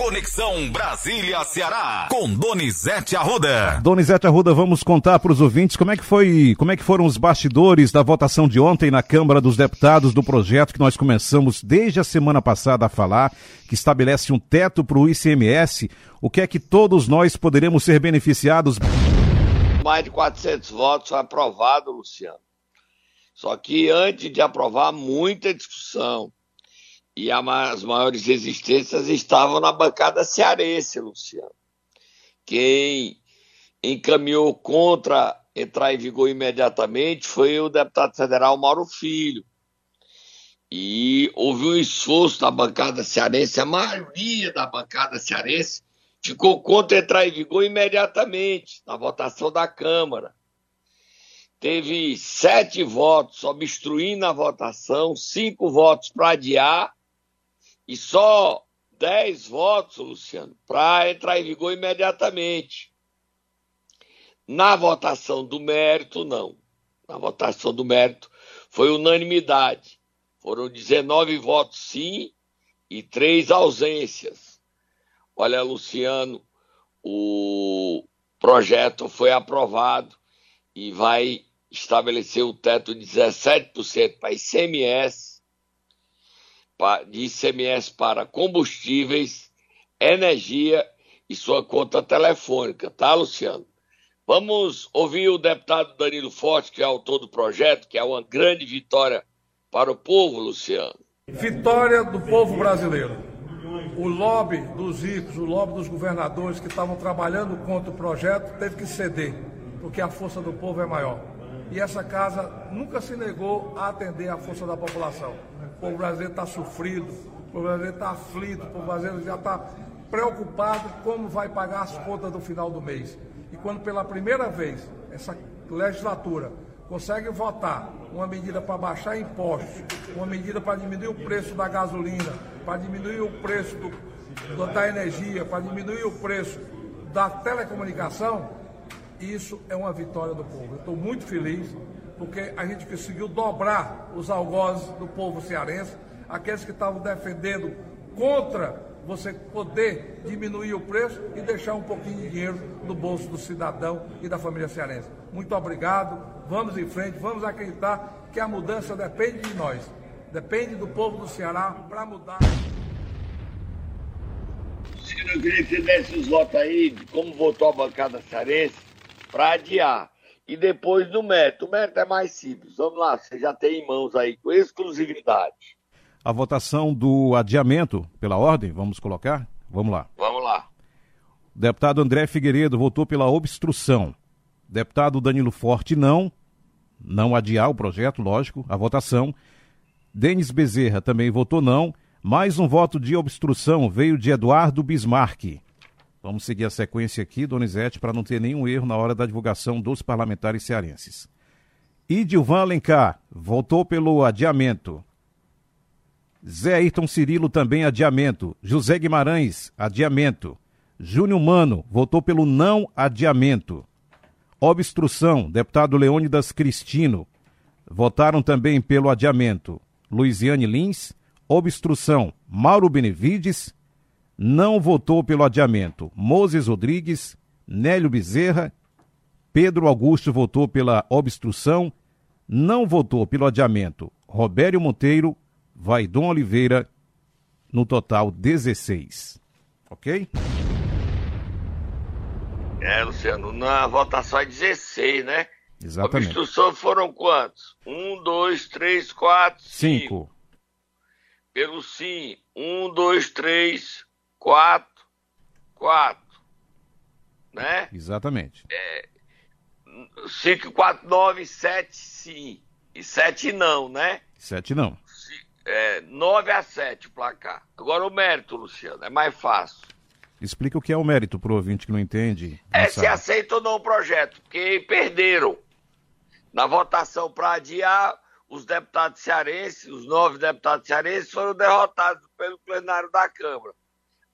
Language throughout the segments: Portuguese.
Conexão Brasília-Ceará, com Donizete Arruda. Donizete Arruda, vamos contar para os ouvintes como é que foi, como é que foram os bastidores da votação de ontem na Câmara dos Deputados do projeto que nós começamos desde a semana passada a falar, que estabelece um teto para o ICMS. O que é que todos nós poderemos ser beneficiados? Mais de 400 votos aprovado, Luciano. Só que antes de aprovar, muita discussão e as maiores resistências estavam na bancada cearense, Luciano. Quem encaminhou contra entrar em vigor imediatamente foi o deputado federal Mauro Filho. E houve um esforço da bancada cearense, a maioria da bancada cearense ficou contra entrar em vigor imediatamente na votação da Câmara. Teve sete votos obstruindo a votação, cinco votos para adiar e só 10 votos, Luciano, para entrar em vigor imediatamente. Na votação do mérito, não. Na votação do mérito foi unanimidade. Foram 19 votos sim e três ausências. Olha, Luciano, o projeto foi aprovado e vai estabelecer o teto de 17% para ICMS de ICMS para combustíveis, energia e sua conta telefônica, tá, Luciano? Vamos ouvir o deputado Danilo Forte, que é autor do projeto, que é uma grande vitória para o povo, Luciano. Vitória do povo brasileiro. O lobby dos ricos, o lobby dos governadores que estavam trabalhando contra o projeto teve que ceder, porque a força do povo é maior. E essa casa nunca se negou a atender a força da população. O povo brasileiro está sofrido, o povo brasileiro está aflito, o povo brasileiro já está preocupado como vai pagar as contas do final do mês. E quando pela primeira vez essa legislatura consegue votar uma medida para baixar impostos, uma medida para diminuir o preço da gasolina, para diminuir o preço do, da energia, para diminuir o preço da telecomunicação, isso é uma vitória do povo. Eu estou muito feliz porque a gente conseguiu dobrar os algozes do povo cearense, aqueles que estavam defendendo contra você poder diminuir o preço e deixar um pouquinho de dinheiro no bolso do cidadão e da família cearense. Muito obrigado, vamos em frente, vamos acreditar que a mudança depende de nós, depende do povo do Ceará para mudar. Eu queria que você desse os votos aí como votou a bancada cearense para adiar e depois no mérito. O mérito é mais simples. Vamos lá, você já tem em mãos aí com exclusividade. A votação do adiamento, pela ordem, vamos colocar? Vamos lá. Vamos lá. Deputado André Figueiredo votou pela obstrução. Deputado Danilo Forte, não. Não adiar o projeto, lógico, a votação. Denis Bezerra também votou não. Mais um voto de obstrução veio de Eduardo Bismarck. Vamos seguir a sequência aqui, Donizete, para não ter nenhum erro na hora da divulgação dos parlamentares cearenses. Idilvan Alencar votou pelo adiamento. Zé Ayrton Cirilo também adiamento. José Guimarães, adiamento. Júnior Mano votou pelo não adiamento. Obstrução, deputado Leônidas Cristino. Votaram também pelo adiamento. Luiziane Lins. Obstrução, Mauro Benevides não votou pelo adiamento. Moses Rodrigues, Nélio Bezerra, Pedro Augusto votou pela obstrução, não votou pelo adiamento. Robério Monteiro, Vaidon Oliveira, no total 16. Ok? É, Luciano, na votação é 16, né? Exatamente. Obstrução foram quantos? Um, dois, três, quatro, cinco. cinco. Pelo sim, um, dois, três, quatro, quatro, né? Exatamente. É, cinco, quatro, nove, sete, sim. E sete não, né? Sete não. É, nove a sete o placar. Agora o mérito, Luciano, é mais fácil. Explica o que é o mérito para o ouvinte que não entende. É se aceita ou não o projeto, porque perderam. Na votação para adiar, os deputados cearenses, os nove deputados cearenses, foram derrotados pelo plenário da Câmara.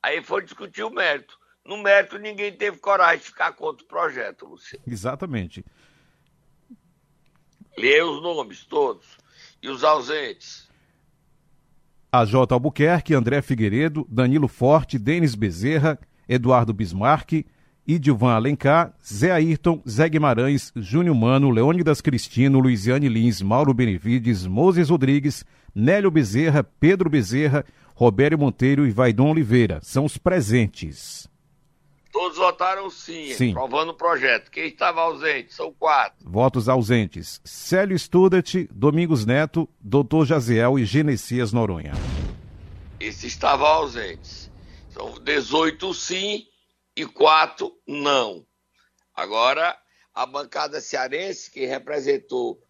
Aí foi discutir o mérito. No mérito, ninguém teve coragem de ficar contra o projeto, Luciano. Exatamente. Lê os nomes todos. E os ausentes. AJ Albuquerque, André Figueiredo, Danilo Forte, Denis Bezerra, Eduardo Bismarck, Idilvan Alencar, Zé Ayrton, Zé Guimarães, Júnior Mano, Leônidas Cristino, Luiziane Lins, Mauro Benevides, Moses Rodrigues, Nélio Bezerra, Pedro Bezerra, Robério Monteiro e Vaidon Oliveira. São os presentes. Todos votaram sim, Sim. aprovando o projeto. Quem estava ausente? São quatro. Votos ausentes: Célio Studat, Domingos Neto, Doutor Jaziel e Genesias Noronha. Esses estavam ausentes. São 18 sim e quatro não. Agora, a bancada cearense, que representou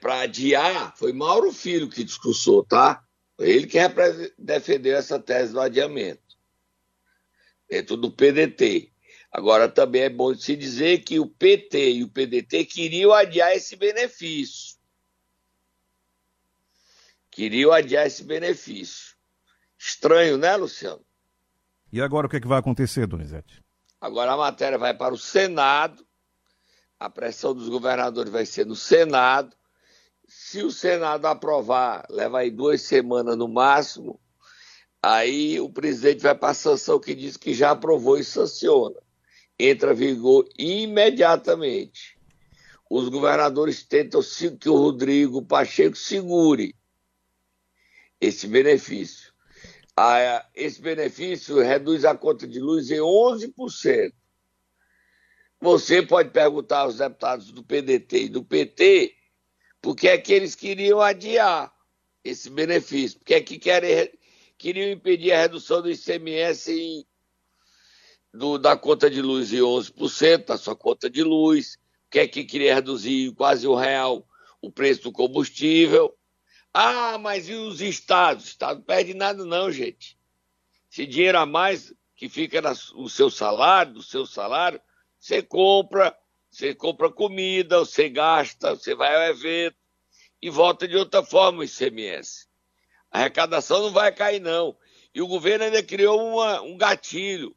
para adiar, foi Mauro Filho que discursou, tá? Foi ele que defendeu essa tese do adiamento, dentro do PDT. Agora, também é bom se dizer que o PT e o PDT queriam adiar esse benefício. Queriam adiar esse benefício. Estranho, né, Luciano? E agora o que, é que vai acontecer, Donizete? Agora a matéria vai para o Senado, a pressão dos governadores vai ser no Senado. Se o Senado aprovar, leva aí duas semanas no máximo, aí o presidente vai para a sanção que diz que já aprovou e sanciona. Entra em vigor imediatamente. Os governadores tentam que o Rodrigo Pacheco segure esse benefício. Ah, esse benefício reduz a conta de luz em 11%. Você pode perguntar aos deputados do PDT e do PT por que é que eles queriam adiar esse benefício, por que é que querem, queriam impedir a redução do ICMS em- do- da conta de luz em 11%, da sua conta de luz, por que é que queria reduzir quase um real o preço do combustível. Ah, mas e os estados? O estado não perde nada não, gente. Esse dinheiro a mais que fica no seu salário, do seu salário, você compra, você compra comida, você gasta, você vai ao evento e volta de outra forma o ICMS. A arrecadação não vai cair, não. E o governo ainda criou uma- um gatilho.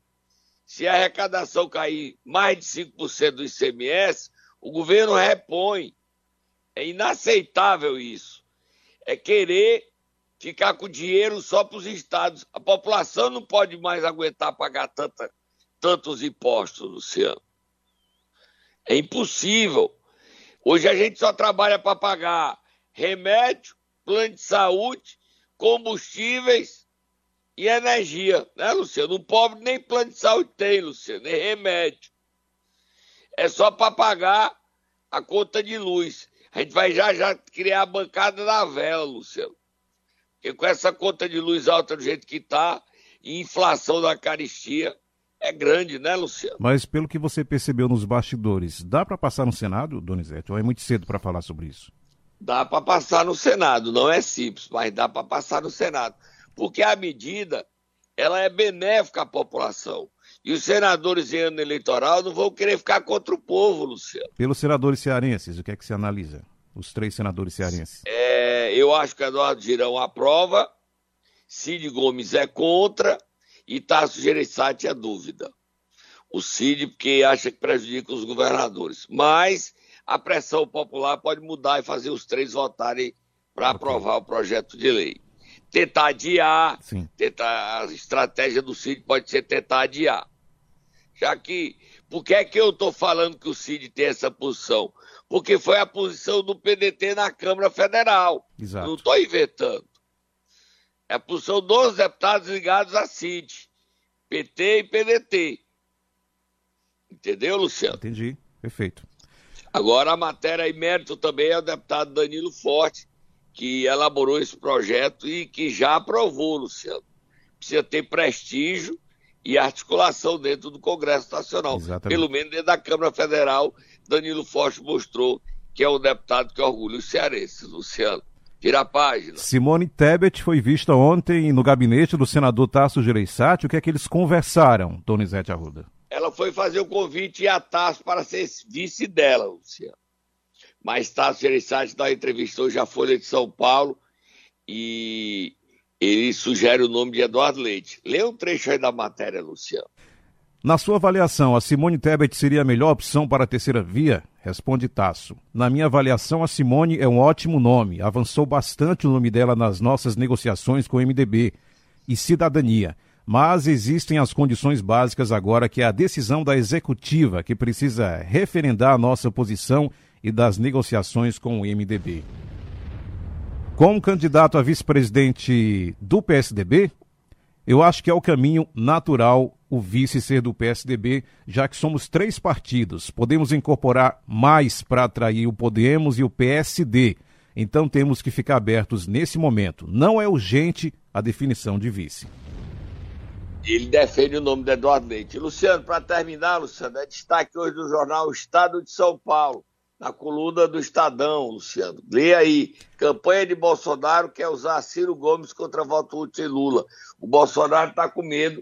Se a arrecadação cair mais de 5% do ICMS, o governo repõe. É inaceitável isso. É querer ficar com dinheiro só para os estados. A população não pode mais aguentar pagar tanta, tantos impostos, Luciano. É impossível. Hoje a gente só trabalha para pagar remédio, plano de saúde, combustíveis e energia, né, Luciano? O pobre nem plano de saúde tem, Luciano, nem remédio. É só para pagar a conta de luz. A gente vai já já criar a bancada da vela, Luciano. Porque com essa conta de luz alta do jeito que está, e inflação da caristia, é grande, né, Luciano? Mas pelo que você percebeu nos bastidores, dá para passar no Senado, Donizete? Ou é muito cedo para falar sobre isso? Dá para passar no Senado, não é simples, mas dá para passar no Senado. Porque a medida, ela é benéfica à população. E os senadores em ano eleitoral não vão querer ficar contra o povo, Luciano. Pelos senadores cearenses, o que é que se analisa? Os três senadores cearenses. É, eu acho que Eduardo Girão aprova, Cid Gomes é contra e Tasso Gereissati é dúvida. O Cid, porque acha que prejudica os governadores. Mas a pressão popular pode mudar e fazer os três votarem para aprovar o projeto de lei. Tentar adiar, Sim. tentar, a estratégia do Cid pode ser tentar adiar. Já que, por que é que eu estou falando que o Cid tem essa posição? Porque foi a posição do PDT na Câmara Federal. Exato. Não estou inventando. É a posição dos deputados ligados à CID, PT e PDT. Entendeu, Luciano? Entendi. Perfeito. Agora a matéria em mérito também é o deputado Danilo Forte, que elaborou esse projeto e que já aprovou, Luciano. Precisa ter prestígio e articulação dentro do Congresso Nacional. Exatamente. Pelo menos dentro da Câmara Federal, Danilo Forte mostrou que é um deputado que orgulha os cearenses, Luciano. Tira a página. Simone Tebet foi vista ontem no gabinete do senador Tasso Gereissati. O que é que eles conversaram, Donizete Arruda? ela foi fazer o convite e a Tasso para ser vice dela, Luciano. Mas Tasso Gereissati dá uma entrevista hoje à Folha de São Paulo e ele sugere o nome de Eduardo Leite. Lê um trecho aí da matéria, Luciano. Na sua avaliação, a Simone Tebet seria a melhor opção para a terceira via? Responde Tasso. Na minha avaliação, a Simone é um ótimo nome. Avançou bastante o nome dela nas nossas negociações com o MDB e Cidadania. Mas existem as condições básicas agora, que é a decisão da executiva, que precisa referendar a nossa posição e das negociações com o MDB. Como candidato a vice-presidente do PSDB, eu acho que é o caminho natural o vice ser do PSDB, já que somos três partidos. Podemos incorporar mais para atrair o Podemos e o PSD. Então temos que ficar abertos nesse momento. Não é urgente a definição de vice. Ele defende o nome de Eduardo Leite. Luciano, para terminar, Luciano, é destaque hoje do jornal Estado de São Paulo, na coluna do Estadão, Luciano. Lê aí. Campanha de Bolsonaro quer usar Ciro Gomes contra voto útil em Lula. O Bolsonaro está com medo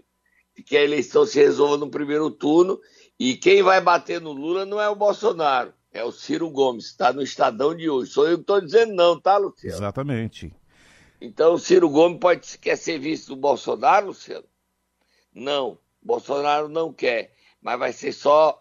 que a eleição se resolva no primeiro turno e quem vai bater no Lula não é o Bolsonaro, é o Ciro Gomes, está no Estadão de hoje. Sou eu que estou dizendo não, tá, Luciano? Exatamente. Então o Ciro Gomes pode quer ser visto do Bolsonaro, Luciano? Não, Bolsonaro não quer, mas vai ser só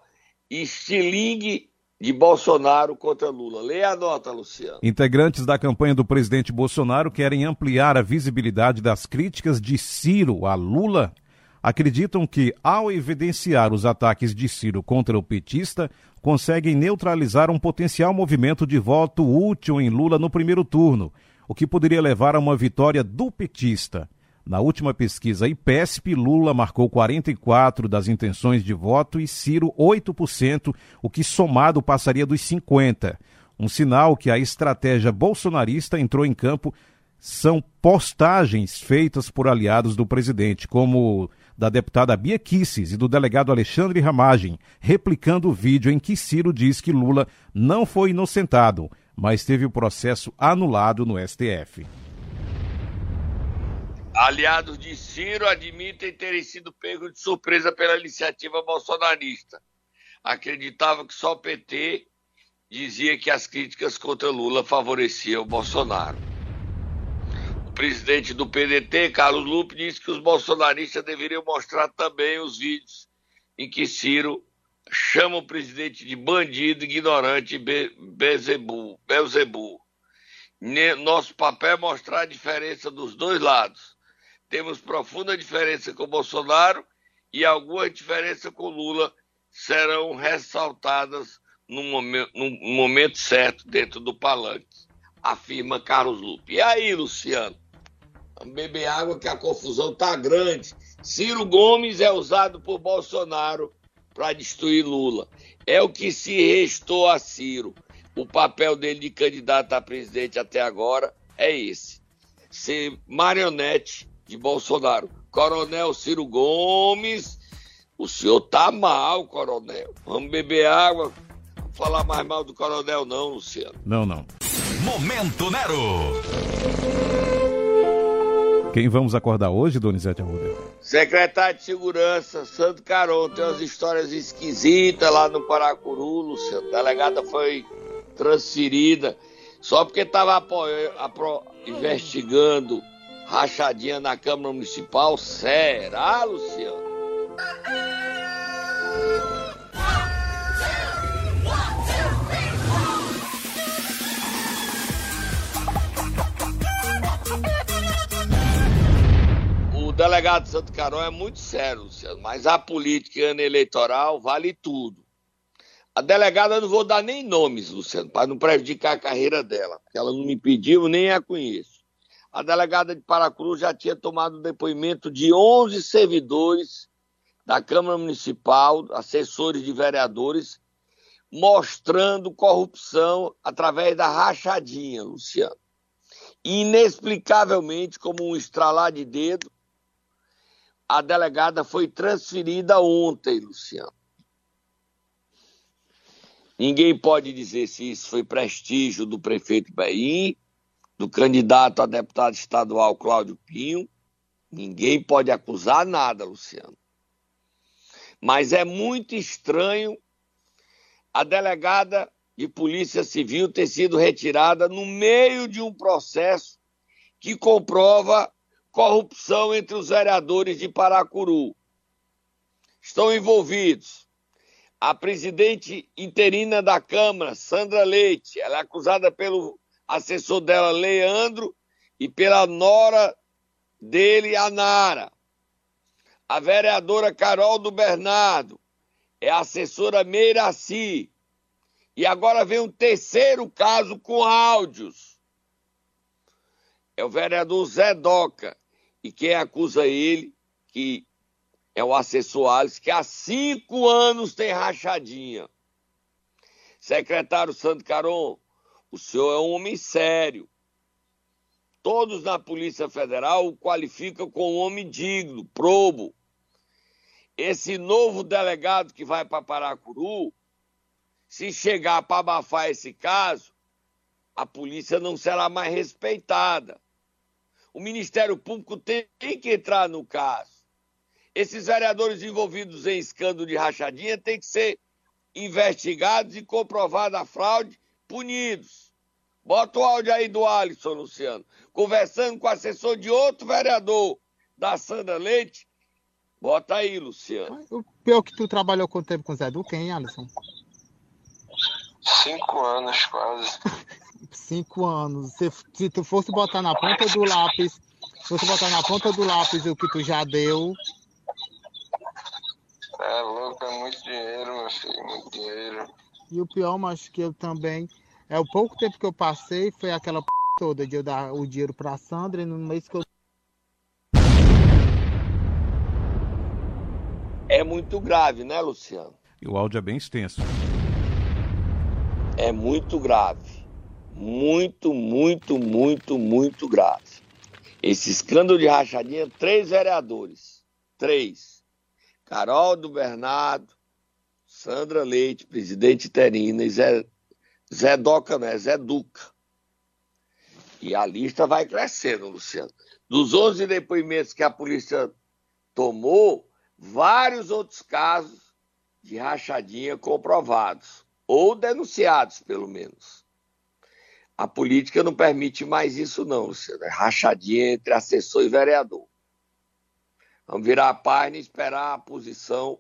estilingue de Bolsonaro contra Lula. Leia a nota, Luciano. Integrantes da campanha do presidente Bolsonaro querem ampliar a visibilidade das críticas de Ciro a Lula acreditam que, ao evidenciar os ataques de Ciro contra o petista, conseguem neutralizar um potencial movimento de voto útil em Lula no primeiro turno, o que poderia levar a uma vitória do petista. Na última pesquisa IPESP, Lula marcou 44% das intenções de voto e Ciro 8%, o que somado passaria dos 50%. Um sinal que a estratégia bolsonarista entrou em campo são postagens feitas por aliados do presidente, como da deputada Bia Kisses e do delegado Alexandre Ramagem, replicando o vídeo em que Ciro diz que Lula não foi inocentado, mas teve o processo anulado no STF. Aliados de Ciro admitem terem sido pegos de surpresa pela iniciativa bolsonarista. Acreditavam que só o PT dizia que as críticas contra Lula favoreciam Bolsonaro presidente do PDT, Carlos Lupe, disse que os bolsonaristas deveriam mostrar também os vídeos em que Ciro chama o presidente de bandido, ignorante e Bezebu. Nosso papel é mostrar a diferença dos dois lados. Temos profunda diferença com Bolsonaro e alguma diferença com Lula serão ressaltadas no momento, no momento certo dentro do palanque, afirma Carlos Lupe. E aí, Luciano? Beber água que a confusão tá grande. Ciro Gomes é usado por Bolsonaro para destruir Lula. É o que se restou a Ciro. O papel dele de candidato a presidente até agora é esse: ser marionete de Bolsonaro. Coronel Ciro Gomes, o senhor tá mal, coronel. Vamos beber água. Não falar mais mal do coronel, não, Luciano. Não, não. Momento Nero. Quem vamos acordar hoje, Donizete Arruda? Secretário de Segurança, Santo Caron, tem umas histórias esquisitas lá no Paracuru, Luciano. A delegada foi transferida só porque estava investigando rachadinha na Câmara Municipal. Será, Luciano? Delegado de Santo Carol é muito sério, Luciano, mas a política ano eleitoral vale tudo. A delegada eu não vou dar nem nomes, Luciano, para não prejudicar a carreira dela, porque ela não me pediu, nem a conheço. A delegada de Paracruz já tinha tomado depoimento de 11 servidores da Câmara Municipal, assessores de vereadores, mostrando corrupção através da rachadinha, Luciano. Inexplicavelmente, como um estralar de dedo, a delegada foi transferida ontem, Luciano. Ninguém pode dizer se isso foi prestígio do prefeito Bahia, do candidato a deputado estadual Cláudio Pinho. Ninguém pode acusar nada, Luciano. Mas é muito estranho a delegada de Polícia Civil ter sido retirada no meio de um processo que comprova corrupção entre os vereadores de Paracuru. estão envolvidos. A presidente interina da Câmara, Sandra Leite, ela é acusada pelo assessor dela, Leandro, e pela nora dele, a Nara. A vereadora Carol do Bernardo é a assessora Meiraci. E agora vem um terceiro caso com áudios. É o vereador Zé Doca. E quem acusa ele, que é o assessor Alice, que há cinco anos tem rachadinha. Secretário Santo Caron, o senhor é um homem sério. Todos na Polícia Federal o qualificam como homem digno, probo. Esse novo delegado que vai para Paracuru, se chegar para abafar esse caso, a polícia não será mais respeitada. O Ministério Público tem que entrar no caso. Esses vereadores envolvidos em escândalo de rachadinha têm que ser investigados e comprovada a fraude, punidos. Bota o áudio aí do Alisson, Luciano, conversando com o assessor de outro vereador, da Sandra Leite. Bota aí, Luciano. O pior que tu trabalhou quanto tempo com o Zé Duque, hein, Alisson? Cinco anos, quase. Cinco anos. Se, se tu fosse botar na ponta do lápis, se fosse botar na ponta do lápis o que tu já deu. É louco, é muito dinheiro, meu filho, muito dinheiro. E o pior, mas que eu também. É o pouco tempo que eu passei, foi aquela p toda de eu dar o dinheiro pra Sandra e no mês que eu. É muito grave, né, Luciano? E o áudio é bem extenso. É muito grave. Muito, muito, muito, muito grave. Esse escândalo de rachadinha, três vereadores. Três. Carol do Bernardo, Sandra Leite, presidente interina, e Zé, Zé Doca, né? Zé Duca. E a lista vai crescendo, Luciano. Dos 11 depoimentos que a polícia tomou, vários outros casos de rachadinha comprovados, ou denunciados, pelo menos. A política não permite mais isso, não, Luciano. É rachadinha entre assessor e vereador. Vamos virar a página e esperar a posição.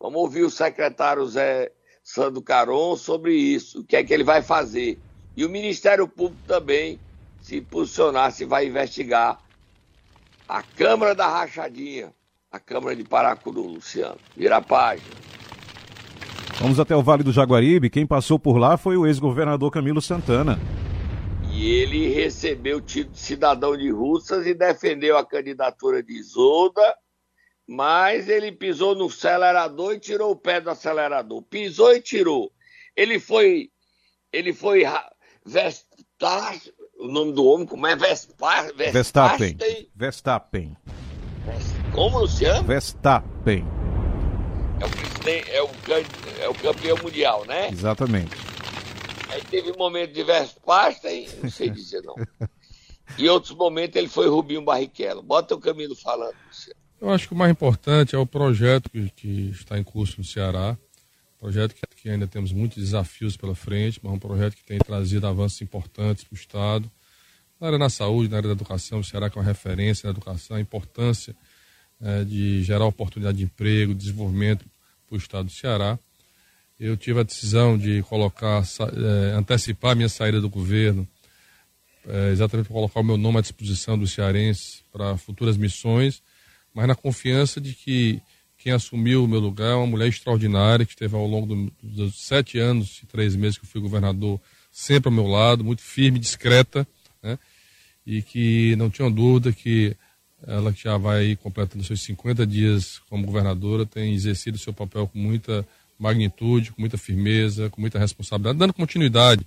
Vamos ouvir o secretário Zé Sandro Caron sobre isso, o que é que ele vai fazer. E o Ministério Público também se posicionar, se vai investigar a Câmara da Rachadinha, a Câmara de Paracuru, Luciano. Vira a página. Vamos até o Vale do Jaguaribe. Quem passou por lá foi o ex-governador Camilo Santana. E ele recebeu o título de cidadão de Russas e defendeu a candidatura de Isolda, mas ele pisou no acelerador e tirou o pé do acelerador. Pisou e tirou. Ele foi. Ele foi. Vestar, o nome do homem, como é? Vespar, Verstappen. Verstappen. Como, Luciano? Verstappen. É o, é, o, é o campeão mundial, né? Exatamente. Aí teve um momento de Verstappen, não sei dizer não. E outros momentos ele foi Rubinho Barrichello. Bota o Camilo falando, Luciano. Eu acho que o mais importante é o projeto que, que está em curso no Ceará. Projeto que, que, ainda temos muitos desafios pela frente, mas um projeto que tem trazido avanços importantes para o Estado. Na área da saúde, na área da educação, o Ceará que é uma referência na educação, a importância é, de gerar oportunidade de emprego, desenvolvimento para o Estado do Ceará. Eu tive a decisão de colocar, é, antecipar a minha saída do governo, é, exatamente para colocar o meu nome à disposição dos cearenses para futuras missões, mas na confiança de que quem assumiu o meu lugar é uma mulher extraordinária, que esteve ao longo do, dos sete anos e três meses que eu fui governador, sempre ao meu lado, muito firme, discreta, né? e que não tinha dúvida que ela que já vai completando seus 50 dias como governadora, tem exercido seu papel com muita magnitude, com muita firmeza, com muita responsabilidade, dando continuidade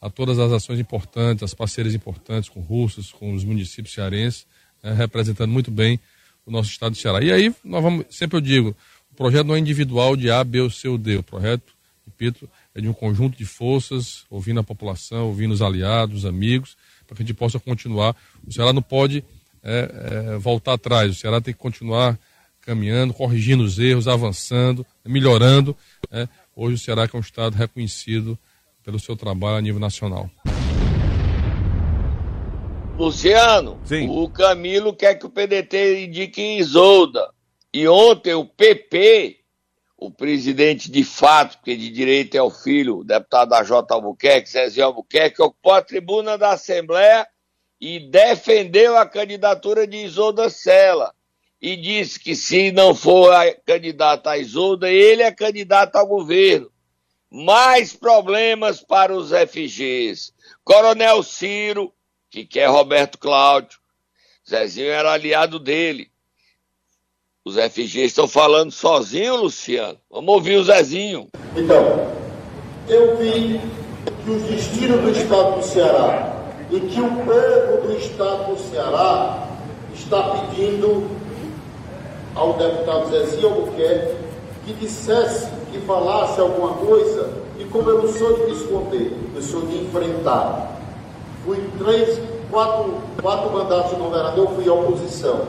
a todas as ações importantes, as parcerias importantes com russos, com os municípios cearenses, né, representando muito bem o nosso estado de Ceará. E aí, nós vamos, sempre eu digo, o projeto não é individual de A, B ou C ou D, o projeto, repito, é de um conjunto de forças, ouvindo a população, ouvindo os aliados, os amigos, para que a gente possa continuar. O Ceará não pode é, é, voltar atrás, o Ceará tem que continuar caminhando, corrigindo os erros, avançando, melhorando. Né? Hoje o Ceará é um estado reconhecido pelo seu trabalho a nível nacional. Luciano, Sim. o Camilo quer que o PDT indique Isolda. E ontem o PP, o presidente de fato, porque de direito é o filho, o deputado da J. Albuquerque, Zezinho Albuquerque, ocupou a tribuna da Assembleia e defendeu a candidatura de Isolda Sela. E disse que se não for a candidata a Isolda, ele é candidato ao governo. Mais problemas para os FGs. Coronel Ciro, que quer Roberto Cláudio. Zezinho era aliado dele. Os FGs estão falando sozinho, Luciano. Vamos ouvir o Zezinho. Então, eu vi que o destino do Estado do Ceará e que o povo do Estado do Ceará está pedindo ao deputado Zezinho Albuquerque que dissesse, que falasse alguma coisa, e como eu não sou de me esconder, eu sou de enfrentar. Fui três, quatro, quatro mandatos de governador, fui oposição.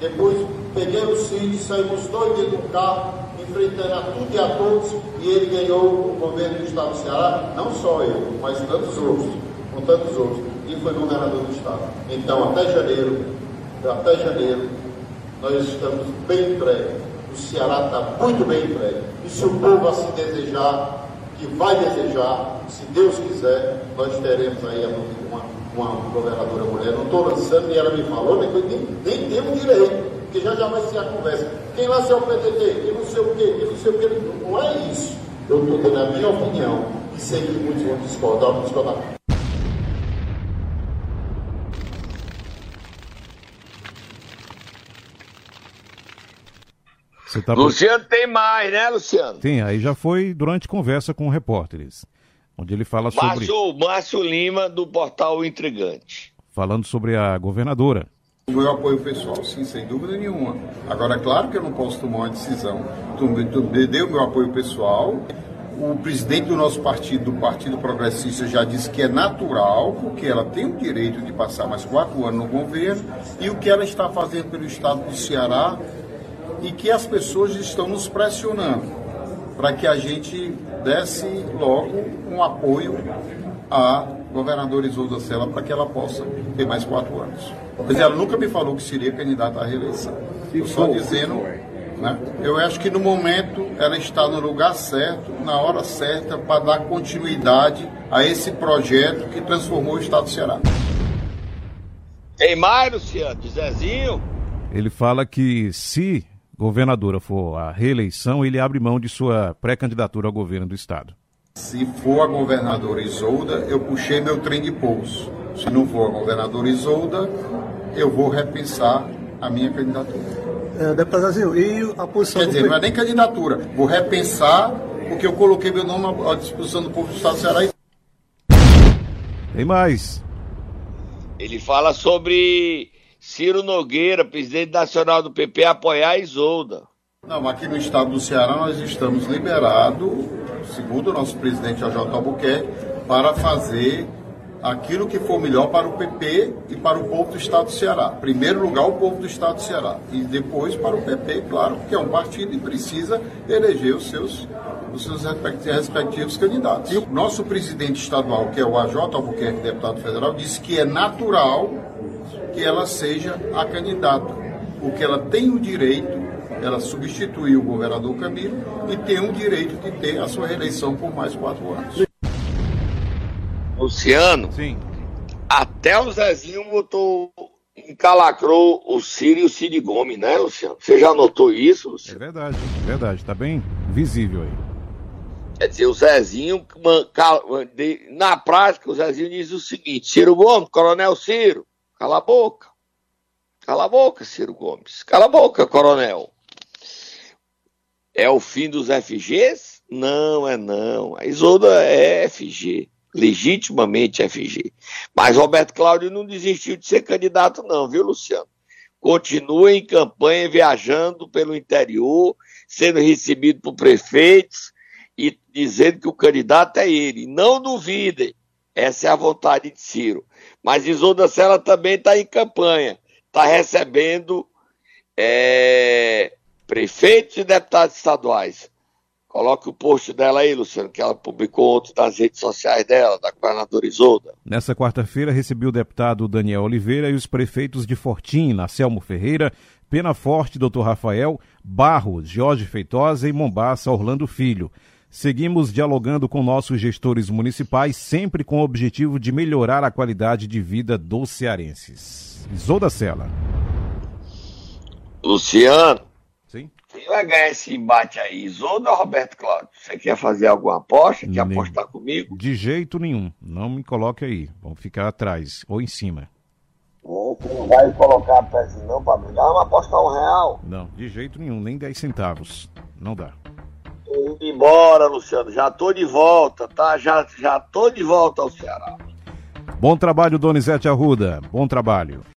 Depois peguei o Cid, saímos dois dentro do carro, enfrentando a tudo e a todos, e ele ganhou o governo do Estado do Ceará, não só eu, mas tantos outros, com tantos outros, e foi governador do Estado. Então, até janeiro, até janeiro, nós estamos bem entregues. O Ceará está muito bem entregue. E se o povo assim desejar, que vai desejar, se Deus quiser, nós teremos aí uma, uma governadora mulher. Não estou lançando e ela me falou, nem, nem, nem temos direito, porque já já vai ser a conversa. Quem lá é o PDT, quem não sei o quê, quem não sei o quê. Não é isso. Eu estou dando a minha opinião e sei que muitos vão discordar, vão discordar. Tá... Luciano tem mais, né, Luciano? Tem, aí já foi durante conversa com repórteres, onde ele fala sobre... Márcio, Márcio Lima, do portal Intrigante. Falando sobre a governadora. O meu apoio pessoal, sim, sem dúvida nenhuma. Agora, é claro que eu não posso tomar uma decisão. Tu, tu deu meu apoio pessoal. O presidente do nosso partido, do Partido Progressista, já disse que é natural, porque ela tem o direito de passar mais quatro anos no governo. E o que ela está fazendo pelo estado do Ceará e que as pessoas estão nos pressionando para que a gente desse logo um apoio à governadora Isolda Sela para que ela possa ter mais quatro anos. Mas ela nunca me falou que seria candidata à reeleição. Eu só dizendo, né, eu acho que no momento ela está no lugar certo, na hora certa, para dar continuidade a esse projeto que transformou o Estado do Ceará. Tem mais, Luciano, de Zezinho? Ele fala que se governadora for a reeleição, ele abre mão de sua pré-candidatura ao governo do estado. Se for a governadora Isolda, eu puxei meu trem de pouso. Se não for a governadora Isolda, eu vou repensar a minha candidatura. É, deputado Zazinho, e a posição Quer dizer, do... não é nem candidatura. Vou repensar, porque eu coloquei meu nome à disposição do povo do Estado do Ceará. Tem mais. Ele fala sobre Ciro Nogueira, presidente nacional do PP, apoiar a Isolda. Não, aqui no estado do Ceará nós estamos liberados, segundo o nosso presidente AJ Albuquerque, para fazer aquilo que for melhor para o PP e para o povo do estado do Ceará. Primeiro lugar, o povo do estado do Ceará. E depois para o PP, claro, que é um partido e precisa eleger os seus, os seus respectivos candidatos. E o nosso presidente estadual, que é o AJ Albuquerque, deputado federal, disse que é natural que ela seja a candidata, porque ela tem o direito, ela substituiu o governador Camilo e tem o direito de ter a sua reeleição por mais quatro anos. Luciano, Sim. até o Zezinho botou, encalacrou o Ciro e o Cid Gomes, né, Luciano? Você já notou isso, Luciano? É verdade, é verdade, está bem visível aí. Quer dizer, o Zezinho, na prática, o Zezinho diz o seguinte: Ciro Gomes, Coronel Ciro, Cala a boca. Cala a boca, Ciro Gomes. Cala a boca, coronel. É o fim dos FGs? Não, é não. A Isolda é FG. Legitimamente FG. Mas Roberto Cláudio não desistiu de ser candidato, não, viu, Luciano? Continua em campanha, viajando pelo interior, sendo recebido por prefeitos e dizendo que o candidato é ele. Não duvidem. Essa é a vontade de Ciro. Mas Isolda Sela também está em campanha, está recebendo é, prefeitos e deputados estaduais. Coloque o post dela aí, Luciano, que ela publicou ontem nas redes sociais dela, da governadora Isolda. Nessa quarta-feira, recebi o deputado Daniel Oliveira e os prefeitos de Fortim, Selmo Ferreira, Pena Forte, Dr. Rafael, Barros, Jorge Feitosa e Mombaça, Orlando Filho. Seguimos dialogando com nossos gestores municipais, sempre com o objetivo de melhorar a qualidade de vida dos cearenses. Isolda Sela. Luciano. Sim. Quem vai ganhar esse embate aí, Isolda ou Roberto Cláudio? Você quer fazer alguma aposta? Quer Nem- apostar comigo? De jeito nenhum. Não me coloque aí. Vamos ficar atrás ou em cima. Não vai colocar a peça não pra brigar, vamos apostar um real. Não, de jeito nenhum. Nem 10 centavos. Não dá. Embora, Luciano. Já tô de volta, tá? Já, já tô de volta ao Ceará. Bom trabalho, Donizete Arruda. Bom trabalho.